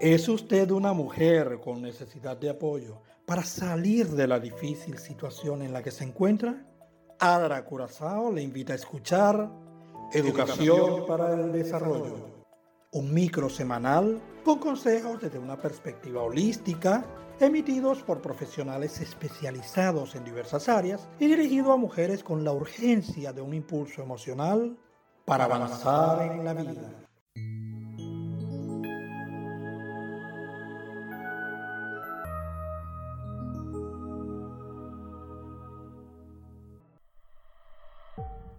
¿Es usted una mujer con necesidad de apoyo para salir de la difícil situación en la que se encuentra? Adra Curazao le invita a escuchar Educación para el Desarrollo, un micro semanal con consejos desde una perspectiva holística, emitidos por profesionales especializados en diversas áreas y dirigido a mujeres con la urgencia de un impulso emocional para avanzar en la vida.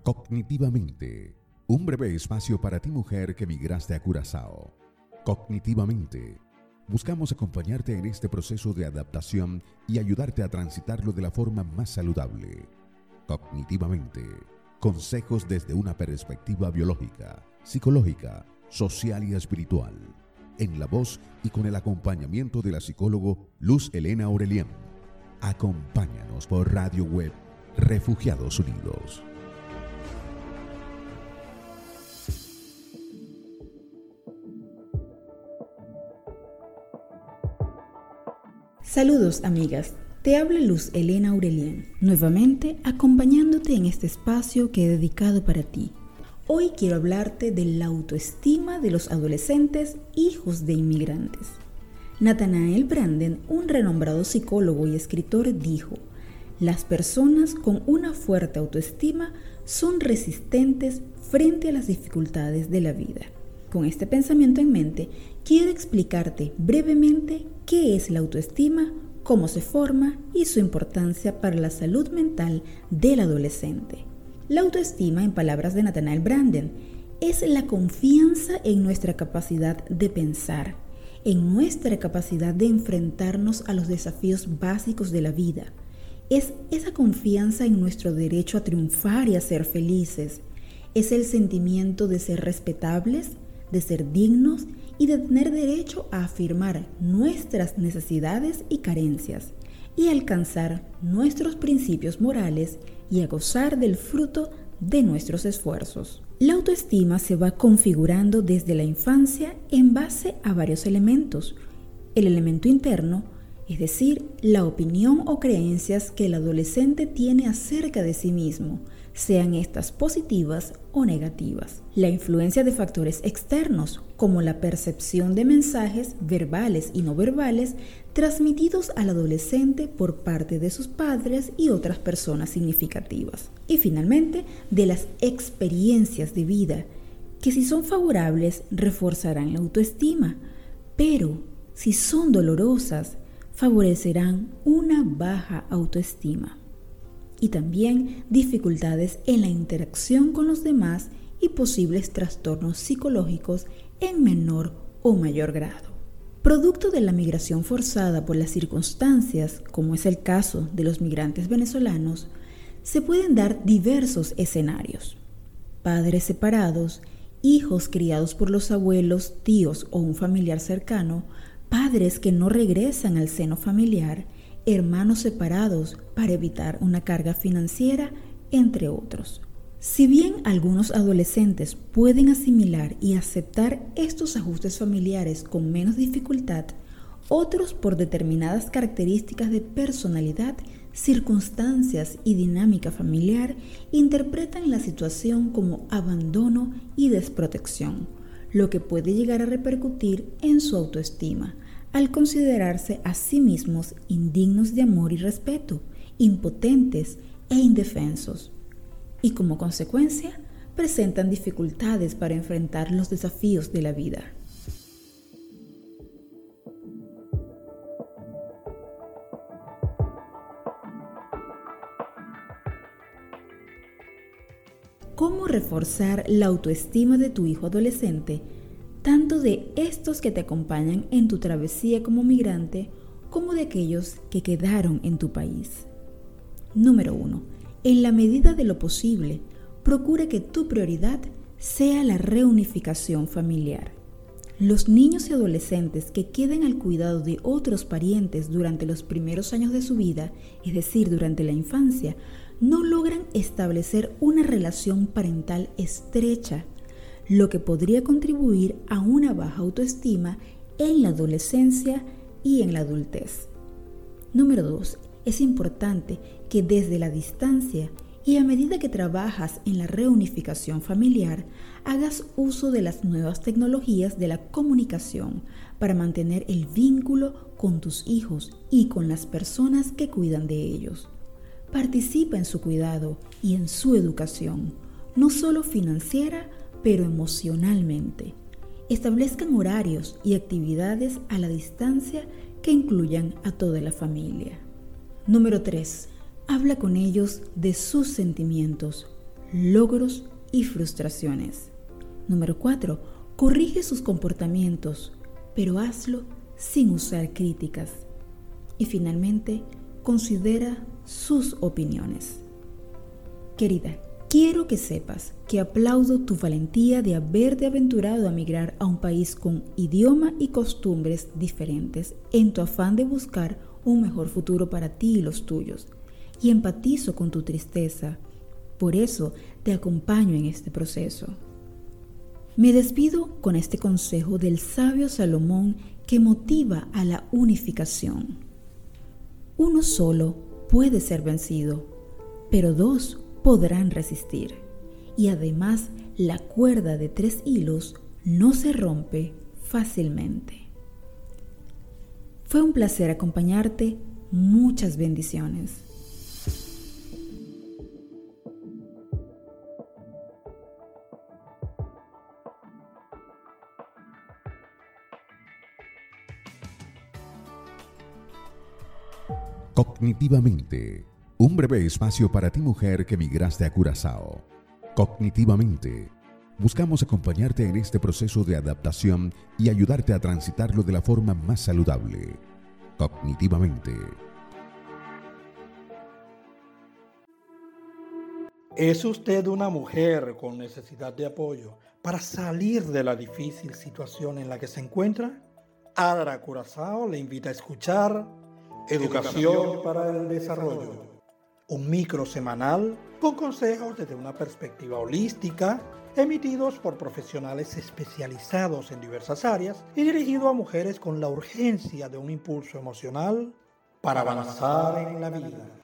Cognitivamente, un breve espacio para ti mujer que migraste a Curazao. Cognitivamente, buscamos acompañarte en este proceso de adaptación y ayudarte a transitarlo de la forma más saludable. Cognitivamente, consejos desde una perspectiva biológica, psicológica, social y espiritual. En la voz y con el acompañamiento de la psicólogo Luz Elena Aurelián. Acompáñanos por Radio Web Refugiados Unidos. Saludos amigas, te habla Luz Elena Aurelian, nuevamente acompañándote en este espacio que he dedicado para ti. Hoy quiero hablarte de la autoestima de los adolescentes hijos de inmigrantes. Nathanael Branden, un renombrado psicólogo y escritor, dijo, las personas con una fuerte autoestima son resistentes frente a las dificultades de la vida. Con este pensamiento en mente, quiero explicarte brevemente qué es la autoestima, cómo se forma y su importancia para la salud mental del adolescente. La autoestima, en palabras de Nathanael Branden, es la confianza en nuestra capacidad de pensar, en nuestra capacidad de enfrentarnos a los desafíos básicos de la vida. Es esa confianza en nuestro derecho a triunfar y a ser felices. Es el sentimiento de ser respetables, de ser dignos y de tener derecho a afirmar nuestras necesidades y carencias y alcanzar nuestros principios morales y a gozar del fruto de nuestros esfuerzos. La autoestima se va configurando desde la infancia en base a varios elementos. El elemento interno, es decir, la opinión o creencias que el adolescente tiene acerca de sí mismo, sean estas positivas o negativas. La influencia de factores externos, como la percepción de mensajes verbales y no verbales transmitidos al adolescente por parte de sus padres y otras personas significativas. Y finalmente, de las experiencias de vida, que si son favorables reforzarán la autoestima, pero si son dolorosas, favorecerán una baja autoestima y también dificultades en la interacción con los demás y posibles trastornos psicológicos en menor o mayor grado. Producto de la migración forzada por las circunstancias, como es el caso de los migrantes venezolanos, se pueden dar diversos escenarios. Padres separados, hijos criados por los abuelos, tíos o un familiar cercano, padres que no regresan al seno familiar, hermanos separados para evitar una carga financiera, entre otros. Si bien algunos adolescentes pueden asimilar y aceptar estos ajustes familiares con menos dificultad, otros por determinadas características de personalidad, circunstancias y dinámica familiar interpretan la situación como abandono y desprotección, lo que puede llegar a repercutir en su autoestima, al considerarse a sí mismos indignos de amor y respeto, impotentes e indefensos, y como consecuencia presentan dificultades para enfrentar los desafíos de la vida. ¿Cómo reforzar la autoestima de tu hijo adolescente tanto de estos que te acompañan en tu travesía como migrante, como de aquellos que quedaron en tu país. Número 1. En la medida de lo posible, procura que tu prioridad sea la reunificación familiar. Los niños y adolescentes que queden al cuidado de otros parientes durante los primeros años de su vida, es decir, durante la infancia, no logran establecer una relación parental estrecha lo que podría contribuir a una baja autoestima en la adolescencia y en la adultez. Número 2. Es importante que desde la distancia y a medida que trabajas en la reunificación familiar, hagas uso de las nuevas tecnologías de la comunicación para mantener el vínculo con tus hijos y con las personas que cuidan de ellos. Participa en su cuidado y en su educación, no solo financiera, pero emocionalmente. Establezcan horarios y actividades a la distancia que incluyan a toda la familia. Número 3. Habla con ellos de sus sentimientos, logros y frustraciones. Número 4. Corrige sus comportamientos, pero hazlo sin usar críticas. Y finalmente, considera sus opiniones. Querida, quiero que sepas que aplaudo tu valentía de haberte aventurado a migrar a un país con idioma y costumbres diferentes en tu afán de buscar un mejor futuro para ti y los tuyos. Y empatizo con tu tristeza. Por eso te acompaño en este proceso. Me despido con este consejo del sabio Salomón que motiva a la unificación. Uno solo puede ser vencido, pero dos podrán resistir. Y además la cuerda de tres hilos no se rompe fácilmente. Fue un placer acompañarte. Muchas bendiciones. Cognitivamente, un breve espacio para ti mujer que migraste a Curazao. Cognitivamente, buscamos acompañarte en este proceso de adaptación y ayudarte a transitarlo de la forma más saludable. Cognitivamente. ¿Es usted una mujer con necesidad de apoyo para salir de la difícil situación en la que se encuentra? Adra Curazao le invita a escuchar Educación para el Desarrollo. Un micro semanal con consejos desde una perspectiva holística, emitidos por profesionales especializados en diversas áreas y dirigido a mujeres con la urgencia de un impulso emocional para avanzar en la vida.